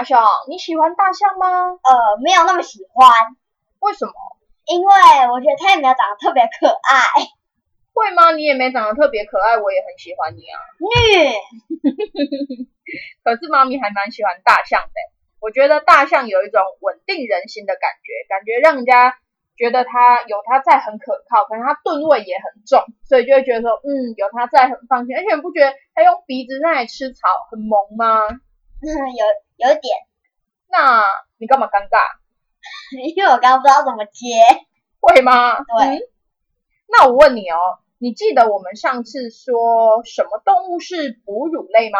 阿雄，你喜欢大象吗？呃，没有那么喜欢。为什么？因为我觉得它也没有长得特别可爱。会吗？你也没长得特别可爱，我也很喜欢你啊。虐。可是妈咪还蛮喜欢大象的。我觉得大象有一种稳定人心的感觉，感觉让人家觉得它有它在很可靠，可能它吨位也很重，所以就会觉得说，嗯，有它在很放心。而且你不觉得它用鼻子在吃草很萌吗？有。有点，那你干嘛尴尬？因为我刚刚不知道怎么接，会吗？对。那我问你哦，你记得我们上次说什么动物是哺乳类吗？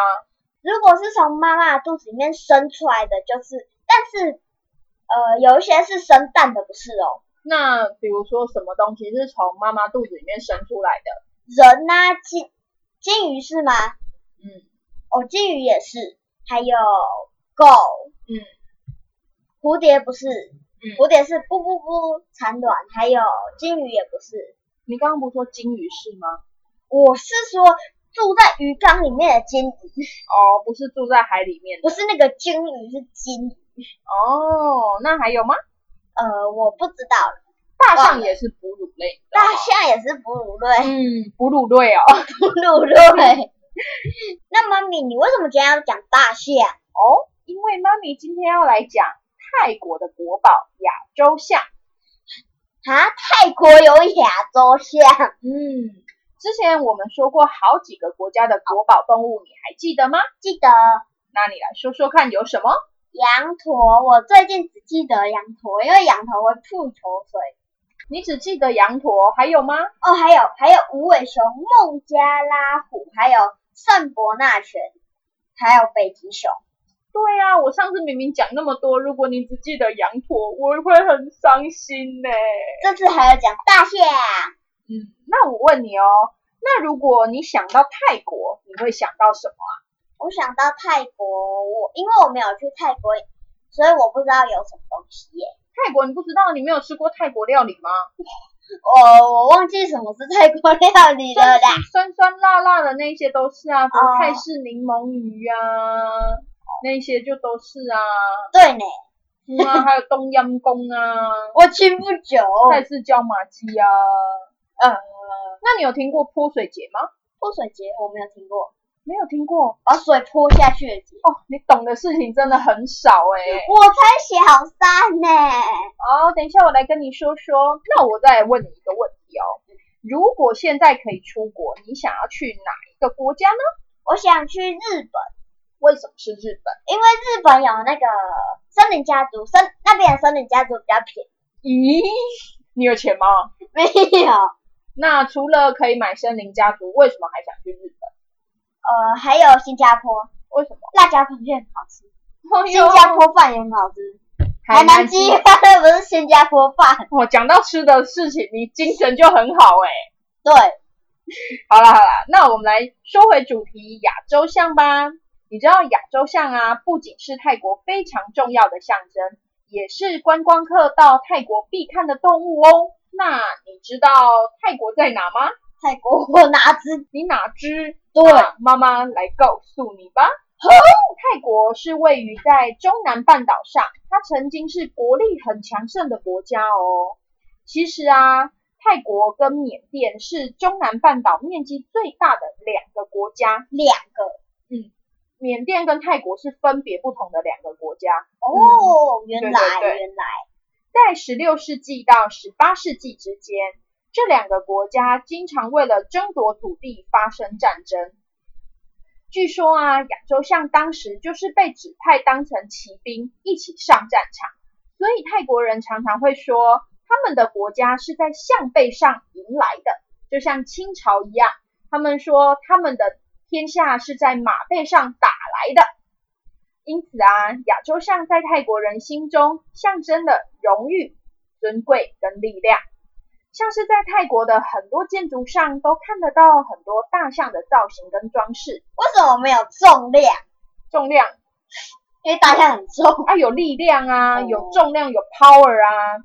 如果是从妈妈肚子里面生出来的，就是，但是，呃，有一些是生蛋的，不是哦。那比如说什么东西是从妈妈肚子里面生出来的？人呐，金金鱼是吗？嗯。哦，金鱼也是，还有。狗，嗯，蝴蝶不是，蝴蝶是不不不产卵，还有金鱼也不是。你刚刚不是说金鱼是吗？我是说住在鱼缸里面的金鱼。哦，不是住在海里面。不是那个金鱼，是金鱼。哦，那还有吗？呃，我不知道。大象也是哺乳类。大象也是哺乳类。嗯，哺乳类哦。哺乳类。那妈咪，你为什么今天要讲大象？哦。因为妈咪今天要来讲泰国的国宝亚洲象啊，泰国有亚洲象。嗯，之前我们说过好几个国家的国宝动物，你还记得吗？记得。那你来说说看有什么？羊驼，我最近只记得羊驼，因为羊驼会吐口水。你只记得羊驼，还有吗？哦，还有还有无尾熊、孟加拉虎，还有圣伯纳犬，还有北极熊。对啊，我上次明明讲那么多，如果你只记得羊驼，我会很伤心呢。这次还要讲大象。嗯，那我问你哦，那如果你想到泰国，你会想到什么啊？我想到泰国，我因为我没有去泰国，所以我不知道有什么东西耶。泰国你不知道？你没有吃过泰国料理吗？我我忘记什么是泰国料理了啦。酸酸辣辣的那些都是啊，什么泰式柠檬鱼啊。那些就都是啊，对呢，嗯啊，还有冬阴功啊，我去不久，泰式椒麻鸡啊，呃，那你有听过泼水节吗？泼水节我没有听过，没有听过，把水泼下去的节哦，你懂的事情真的很少哎，我才小三呢，哦，等一下我来跟你说说，那我再问你一个问题哦，如果现在可以出国，你想要去哪一个国家呢？我想去日本。为什么是日本？因为日本有那个森林家族，森那边的森林家族比较便宜。咦，你有钱吗？没有。那除了可以买森林家族，为什么还想去日本？呃，还有新加坡。为什么？辣椒螃蟹很好吃。新加坡饭也很好吃。海南鸡饭 不是新加坡饭。哦，讲到吃的事情，你精神就很好哎。对。好了好了，那我们来说回主题，亚洲象吧。你知道亚洲象啊，不仅是泰国非常重要的象征，也是观光客到泰国必看的动物哦。那你知道泰国在哪吗？泰国我哪知？你哪知？对，妈妈来告诉你吧。泰国是位于在中南半岛上，它曾经是国力很强盛的国家哦。其实啊，泰国跟缅甸是中南半岛面积最大的两个国家，两个，嗯。缅甸跟泰国是分别不同的两个国家哦，原来原来。在十六世纪到十八世纪之间，这两个国家经常为了争夺土地发生战争。据说啊，亚洲象当时就是被指派当成骑兵一起上战场，所以泰国人常常会说他们的国家是在象背上迎来的，就像清朝一样，他们说他们的天下是在马背上打来的。因此啊，亚洲象在泰国人心中象征了荣誉、尊贵跟力量。像是在泰国的很多建筑上都看得到很多大象的造型跟装饰。为什么没有重量？重量，因为大象很重。啊，有力量啊，哦有重量，有 power 啊。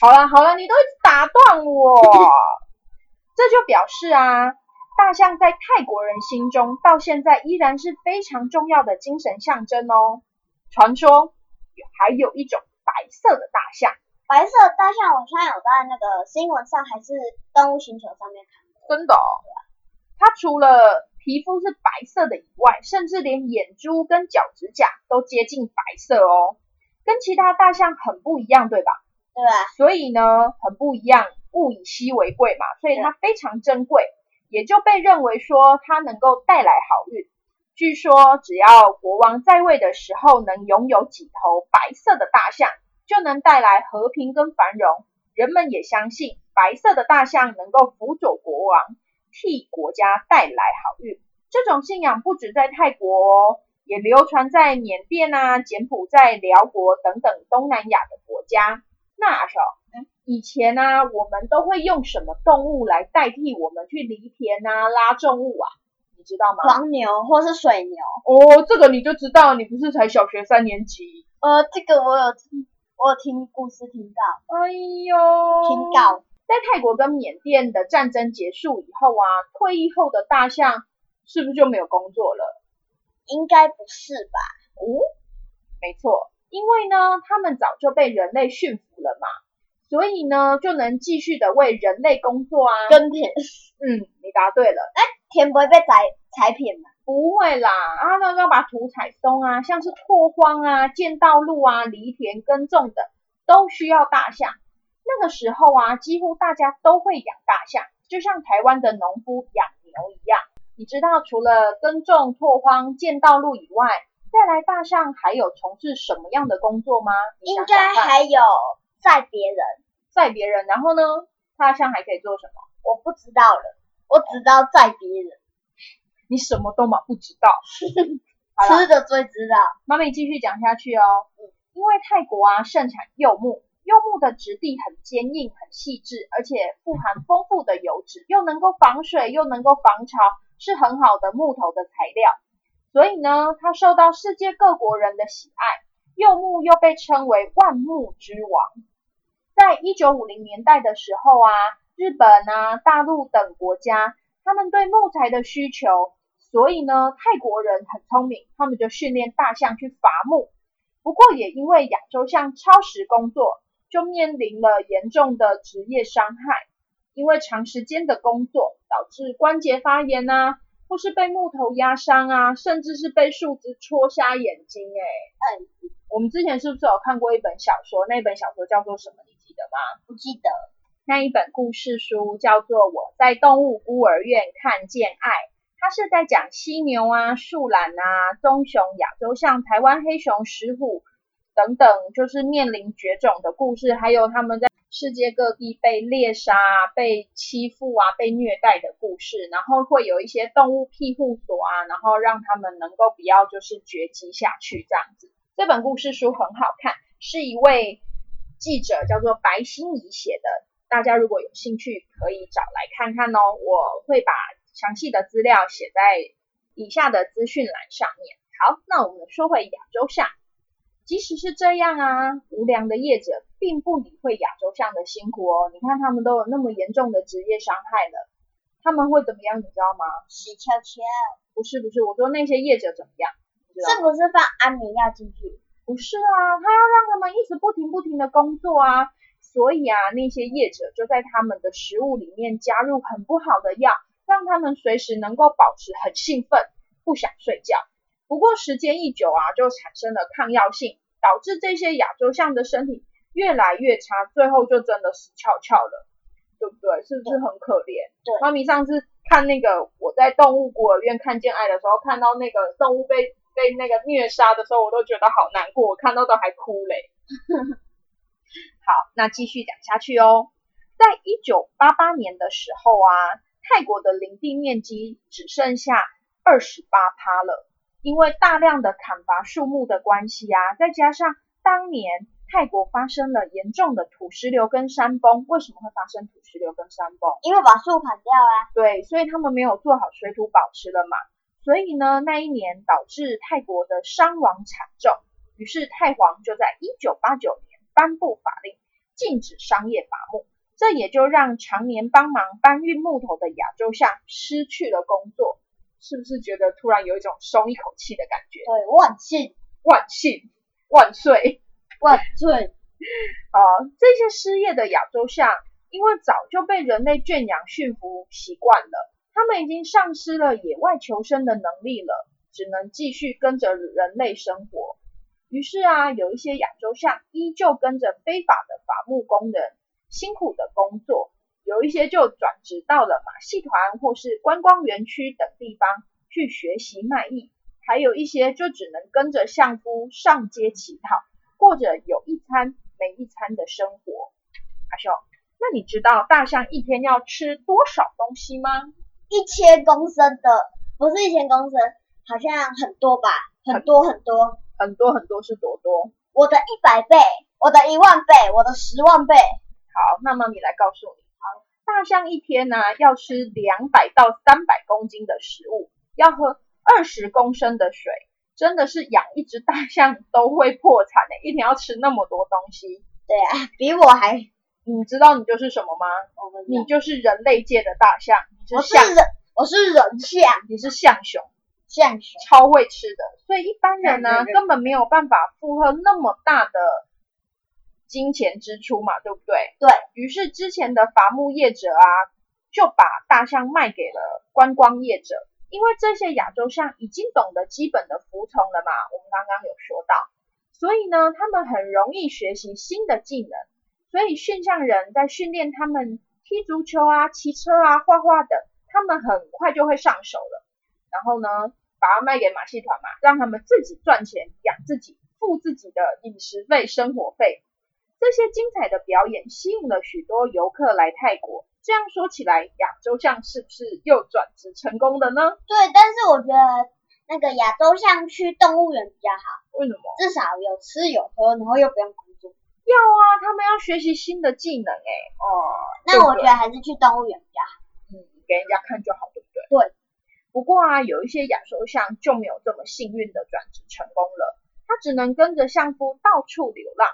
好了好了，你都一直打断我，这就表示啊，大象在泰国人心中到现在依然是非常重要的精神象征哦。传说有还有一种白色的大象。白色大象，我现在有在那个新闻上还是动物星球上面看过。真的、哦，它除了皮肤是白色的以外，甚至连眼珠跟脚趾甲都接近白色哦，跟其他大象很不一样，对吧？对吧？所以呢，很不一样，物以稀为贵嘛，所以它非常珍贵，也就被认为说它能够带来好运。据说，只要国王在位的时候能拥有几头白色的大象，就能带来和平跟繁荣。人们也相信白色的大象能够辅佐国王，替国家带来好运。这种信仰不止在泰国哦，也流传在缅甸啊、柬埔寨、辽国等等东南亚的国家。那时候，以前呢、啊，我们都会用什么动物来代替我们去犁田啊、拉重物啊？你知道吗？黄牛或是水牛。哦，这个你就知道，你不是才小学三年级？呃，这个我有听，我有听故事听到，哎呦，听到。在泰国跟缅甸的战争结束以后啊，退役后的大象是不是就没有工作了？应该不是吧？哦，没错，因为呢，他们早就被人类驯服了嘛，所以呢，就能继续的为人类工作啊。耕田，嗯，你答对了，田不会被采采扁吗？不会啦，啊，那个要把土踩松啊，像是拓荒啊、建道路啊、犁田耕种等，都需要大象。那个时候啊，几乎大家都会养大象，就像台湾的农夫养牛一样。你知道，除了耕种、拓荒、建道路以外，再来大象还有从事什么样的工作吗？你应想想看该还有载别人，载别人，然后呢，大象还可以做什么？我不知道了，我只知道载别人，你什么都嘛不知道。吃的最知道。妈咪继续讲下去哦。因为泰国啊盛产柚木，柚木的质地很坚硬、很细致，而且富含丰富的油脂，又能够防水，又能够防潮，是很好的木头的材料。所以呢，它受到世界各国人的喜爱。柚木又被称为万木之王。在一九五零年代的时候啊，日本啊、大陆等国家，他们对木材的需求，所以呢，泰国人很聪明，他们就训练大象去伐木。不过也因为亚洲象超时工作，就面临了严重的职业伤害。因为长时间的工作导致关节发炎啊，或是被木头压伤啊，甚至是被树枝戳瞎眼睛、欸。哎，嗯，我们之前是不是有看过一本小说？那本小说叫做什么？你记得吗？不记得。那一本故事书叫做《我在动物孤儿院看见爱》，它是在讲犀牛啊、树懒啊、棕熊、亚洲象、台湾黑熊、石虎等等，就是面临绝种的故事，还有他们在世界各地被猎杀、被欺负啊、被虐待的故事。然后会有一些动物庇护所啊，然后让他们能够不要就是绝迹下去这样子。这本故事书很好看，是一位记者叫做白心怡写的。大家如果有兴趣，可以找来看看哦。我会把详细的资料写在以下的资讯栏上面。好，那我们说回亚洲象。即使是这样啊，无良的业者并不理会亚洲象的辛苦哦。你看他们都有那么严重的职业伤害了，他们会怎么样？你知道吗？死翘翘，不是不是，我说那些业者怎么样？是不是放安眠药进去？不是啊，他要让他们一直不停不停的工作啊，所以啊，那些业者就在他们的食物里面加入很不好的药，让他们随时能够保持很兴奋，不想睡觉。不过时间一久啊，就产生了抗药性，导致这些亚洲象的身体越来越差，最后就真的死翘翘了，对不对？是不是很可怜？对妈咪上次看那个我在动物孤儿院看见爱的时候，看到那个动物被被那个虐杀的时候，我都觉得好难过，我看到都还哭嘞。好，那继续讲下去哦。在一九八八年的时候啊，泰国的林地面积只剩下二十八趴了，因为大量的砍伐树木的关系啊，再加上当年泰国发生了严重的土石流跟山崩。为什么会发生土石流跟山崩？因为把树砍掉啊。对，所以他们没有做好水土保持了嘛，所以呢，那一年导致泰国的伤亡惨重。于是泰皇就在一九八九年颁布法令，禁止商业伐木，这也就让常年帮忙搬运木头的亚洲象失去了工作。是不是觉得突然有一种松一口气的感觉？对，万幸万幸万岁！万岁！呃，这些失业的亚洲象，因为早就被人类圈养驯服习惯了，他们已经丧失了野外求生的能力了，只能继续跟着人类生活。于是啊，有一些亚洲象依旧跟着非法的伐木工人辛苦的工作，有一些就转职到了马戏团或是观光园区等地方去学习卖艺，还有一些就只能跟着相夫上街乞讨。过着有一餐没一餐的生活。阿雄，那你知道大象一天要吃多少东西吗？一千公升的，不是一千公升，好像很多吧，很多很多。很多很多是多多。我的一百倍，我的一万倍，我的十万倍。好，那么你来告诉你，好，大象一天呢、要吃两百到三百公斤的食物，要喝二十公升的水，真的是养一只大象都会破产的、一天要吃那么多东西。对啊，比我还，你知道你就是什么吗？你就是人类界的大象，你是象，我是人，我是人象你是象熊。象熊。超会吃的，所以一般人呢根本没有办法负荷那么大的金钱支出嘛，对不对？对于是之前的伐木业者啊，就把大象卖给了观光业者，因为这些亚洲象已经懂得基本的服从了嘛，我们刚刚有说到，所以呢，他们很容易学习新的技能，所以驯象人在训练他们踢足球啊、骑车啊、画画等，他们很快就会上手了。然后呢，把它卖给马戏团嘛，让他们自己赚钱养自己，付自己的饮食费、生活费。这些精彩的表演吸引了许多游客来泰国。这样说起来，亚洲象是不是又转职成功了呢？对，但是我觉得那个亚洲象去动物园比较好，为什么？至少有吃有喝，然后又不用工作。要啊，他们要学习新的技能哎、哦，那我觉得还是去动物园比较好。嗯，给人家看就好，对不对？对。不过啊，有一些亚洲象就没有这么幸运的转职成功了，它只能跟着相夫到处流浪。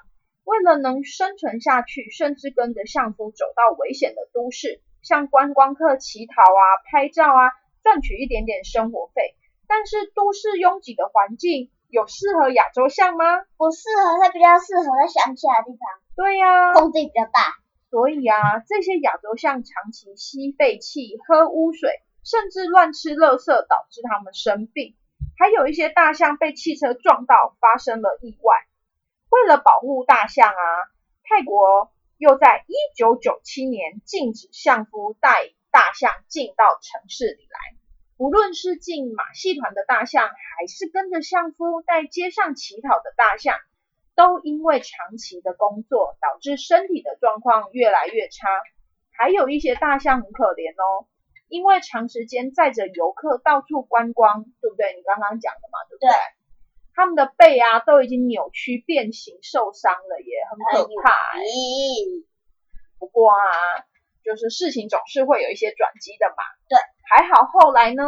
为了能生存下去，甚至跟着相夫走到危险的都市，向观光客乞讨啊、拍照啊，赚取一点点生活费。但是都市拥挤的环境有适合亚洲象吗？不适合，它比较适合在乡下的地方，对呀、空地比较大。所以啊，这些亚洲象长期吸废气、喝污水，甚至乱吃垃圾，导致它们生病。还有一些大象被汽车撞到，发生了意外。为了保护大象啊，泰国又在一九九七年禁止相夫带大象进到城市里来。无论是进马戏团的大象，还是跟着相夫在街上乞讨的大象，都因为长期的工作，导致身体的状况越来越差。还有一些大象很可怜哦，因为长时间载着游客到处观光，对不对？你刚刚讲的嘛，对不对？对他们的背啊都已经扭曲变形、受伤了，也很可怕、欸。咦，不过啊，就是事情总是会有一些转机的嘛。对，还好后来呢，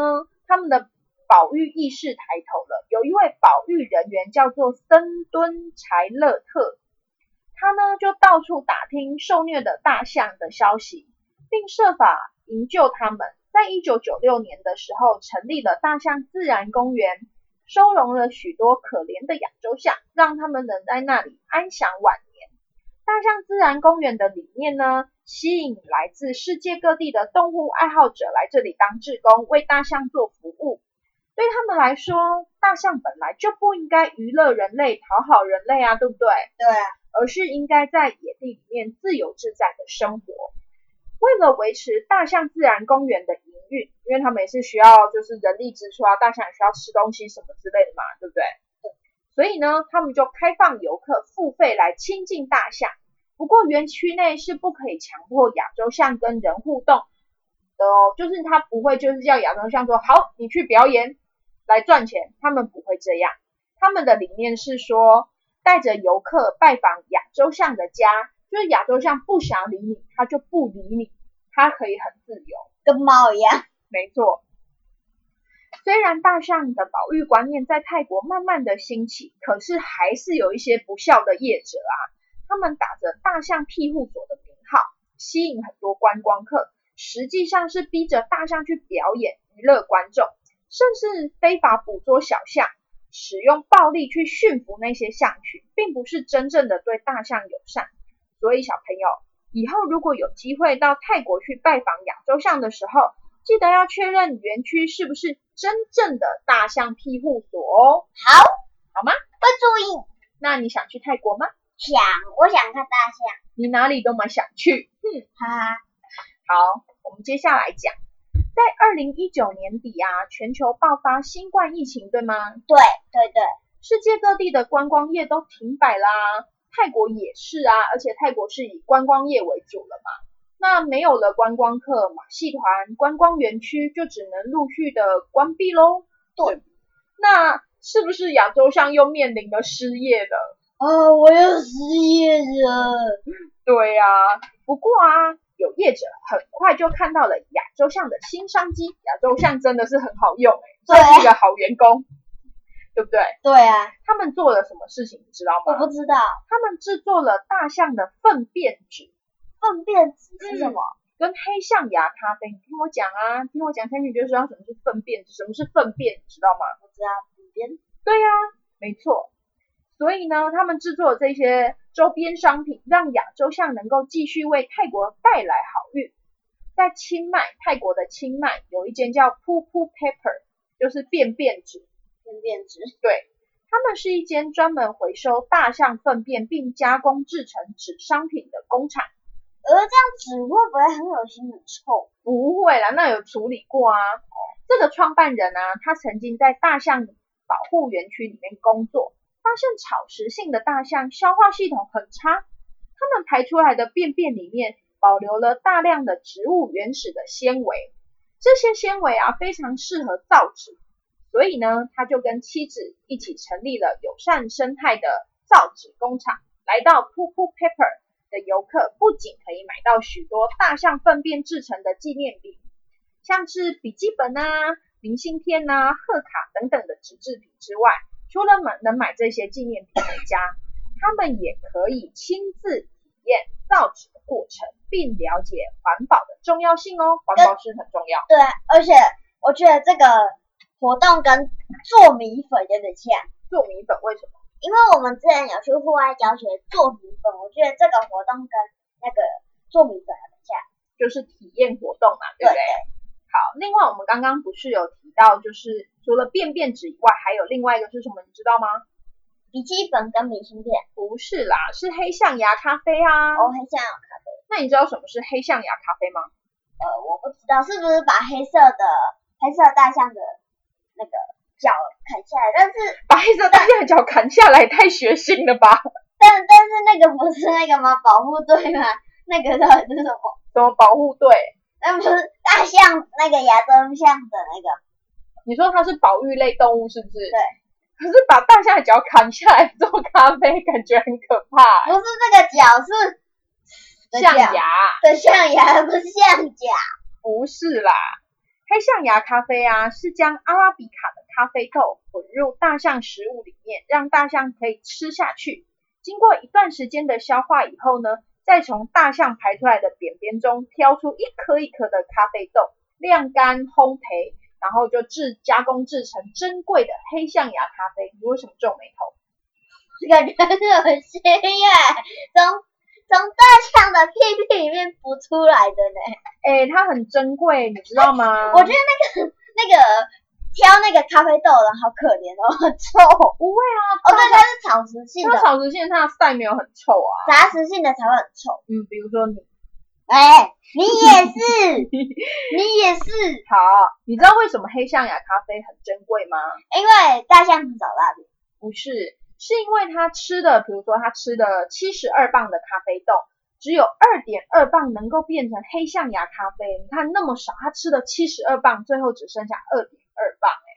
他们的保育意识抬头了。有一位保育人员叫做森敦柴勒特，他呢就到处打听受虐的大象的消息，并设法营救他们。在一九九六年的时候，成立了大象自然公园，收容了许多可怜的亚洲象，让他们能在那里安享晚年。大象自然公园的理念呢，吸引来自世界各地的动物爱好者来这里当志工，为大象做服务。对他们来说，大象本来就不应该娱乐人类、讨好人类啊，对不对？对啊，而是应该在野地里面自由自在的生活。为了维持大象自然公园的营运，因为他们也是需要就是人力支出啊，大象也需要吃东西什么之类的嘛，对不对？所以呢，他们就开放游客付费来亲近大象。不过园区内是不可以强迫亚洲象跟人互动的哦，就是他不会就是叫亚洲象说好，你去表演来赚钱，他们不会这样。他们的理念是说，带着游客拜访亚洲象的家，就是亚洲象不想理你，它就不理你，它可以很自由，跟猫一样。没错。虽然大象的保育观念在泰国慢慢的兴起，可是还是有一些不孝的业者啊，他们打着大象庇护所的名号，吸引很多观光客，实际上是逼着大象去表演娱乐观众，甚至非法捕捉小象，使用暴力去驯服那些象群，并不是真正的对大象友善。所以小朋友以后如果有机会到泰国去拜访亚洲象的时候，记得要确认园区是不是真正的大象庇护所哦。好，好吗？会注意。那你想去泰国吗？想，我想看大象。你哪里都蛮想去。哼，哈哈，好，我们接下来讲，在二零一九年底啊，全球爆发新冠疫情，对吗？对对对，世界各地的观光业都停摆啦，泰国也是啊，而且泰国是以观光业为主了嘛。那没有了观光客，马戏团、观光园区就只能陆续的关闭喽。对，那是不是亚洲象又面临了失业的？啊，我要失业了。对呀、不过啊，有业者很快就看到了亚洲象的新商机，亚洲象真的是很好用、欸，算是一个好员工，对不对？对啊，他们做了什么事情，你知道吗？我不知道他们制作了大象的粪便纸，粪便纸是什么？跟黑象牙咖啡。你听我讲啊，听我讲下去你就知道什么是粪便纸，什么是粪便，你知道吗？我知道粪便。对呀、没错。所以呢，他们制作的这些周边商品，让亚洲象能够继续为泰国带来好运。在清迈，泰国的清迈有一间叫 Poo Poo Paper，就是便便纸。粪便纸。对，他们是一间专门回收大象粪便并加工制成纸商品的工厂。呃这样纸会不会很恶心很臭？不会啦，那有处理过啊。这个创办人啊，他曾经在大象保护园区里面工作，发现草食性的大象消化系统很差，他们排出来的便便里面保留了大量的植物原始的纤维，这些纤维啊非常适合造纸，所以呢，他就跟妻子一起成立了友善生态的造纸工厂，来到 Poo Poo Paper。的游客不仅可以买到许多大象粪便制成的纪念品，像是笔记本啊、明信片啊、贺卡等等的纸制品之外，除了买能买这些纪念品回家，他们也可以亲自体验造纸的过程，并了解环保的重要性哦。环保是很重要。对，而且我觉得这个活动跟做米粉有点像，做米粉为什么？因为我们之前有去户外教学做米粉，我觉得这个活动跟那个做米粉很像。就是体验活动嘛，对不对？好，另外我们刚刚不是有提到，就是除了便便纸以外，还有另外一个是什么？你知道吗？笔记本跟明信片，不是啦，是黑象牙咖啡啊。哦，黑象牙咖啡。那你知道什么是黑象牙咖啡吗？呃，我不知道是不是把黑色的黑色大象的那个脚砍下来，但是把黑色大象的脚砍下来，太血腥了吧？但但是那个不是那个吗？保护队吗？那个到底是什么？什么保护队？那不是大象那个亚洲象的那个？你说它是保育类动物是不是？对。可是把大象的脚砍下来做咖啡，感觉很可怕、不是这个脚是象牙的象牙，不是象甲。不是啦，黑象牙咖啡啊，是将阿拉比卡的咖啡豆混入大象食物里面，让大象可以吃下去。经过一段时间的消化以后呢，再从大象排出来的便便中挑出一颗一颗的咖啡豆，晾干烘焙，然后就制加工制成珍贵的黑象牙咖啡。你为什么皱眉头？感觉很恶心耶，从从大象的屁屁里面浮出来的呢。哎，它很珍贵，你知道吗？我觉得那个那个挑那个咖啡豆的人好可怜哦，很臭。不会啊，哦，对，它是草食性的，它草食性它的赛没有很臭啊。杂食性的才会很臭。嗯，比如说你，哎，你也是，你也是，好，你知道为什么黑象牙咖啡很珍贵吗？因为大象很早大便。不是，是因为他吃的，比如说他吃的七十二磅的咖啡豆，只有二点二磅能够变成黑象牙咖啡。你看那么少，他吃了七十二磅，最后只剩下二点二磅。哎，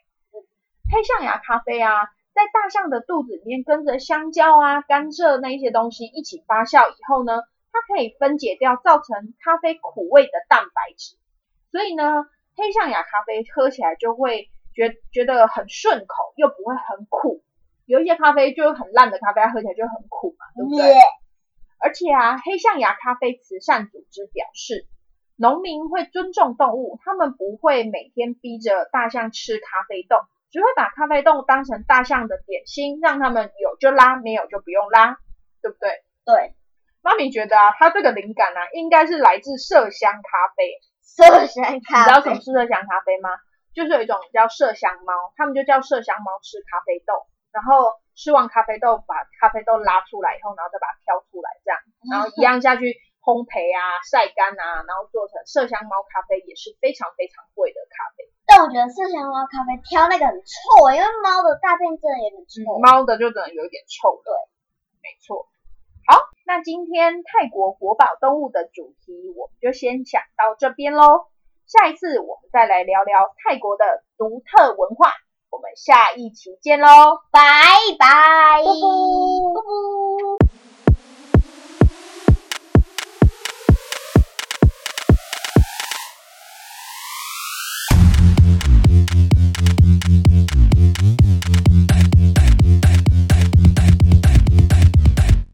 黑象牙咖啡啊，在大象的肚子里面跟着香蕉啊、甘蔗那一些东西一起发酵以后呢，它可以分解掉造成咖啡苦味的蛋白质，所以呢，黑象牙咖啡喝起来就会觉觉得很顺口，又不会很苦。有一些咖啡就是很烂的咖啡，它喝起来就很苦嘛，对不对？而且啊，黑象牙咖啡慈善组织表示，农民会尊重动物，他们不会每天逼着大象吃咖啡豆，只会把咖啡豆当成大象的点心，让他们有就拉，没有就不用拉，对不对？对，妈咪觉得啊，它这个灵感啊，应该是来自麝香咖啡。麝香咖你知道什么啡。是麝香咖啡吗？就是有一种叫麝香猫，他们就叫麝香猫吃咖啡豆，然后吃完咖啡豆，把咖啡豆拉出来以后，然后再把它挑出来，这样，然后一样下去烘焙啊、晒干啊，然后做成麝香猫咖啡，也是非常非常贵的咖啡。但我觉得麝香猫咖啡挑那个很臭欸，因为猫的大便真的有点臭。猫的就可能有一点臭，对，没错。好，那今天泰国国宝动物的主题我们就先讲到这边喽。下一次我们再来聊聊泰国的独特文化，我们下一期见喽，拜拜。啵啵啵啵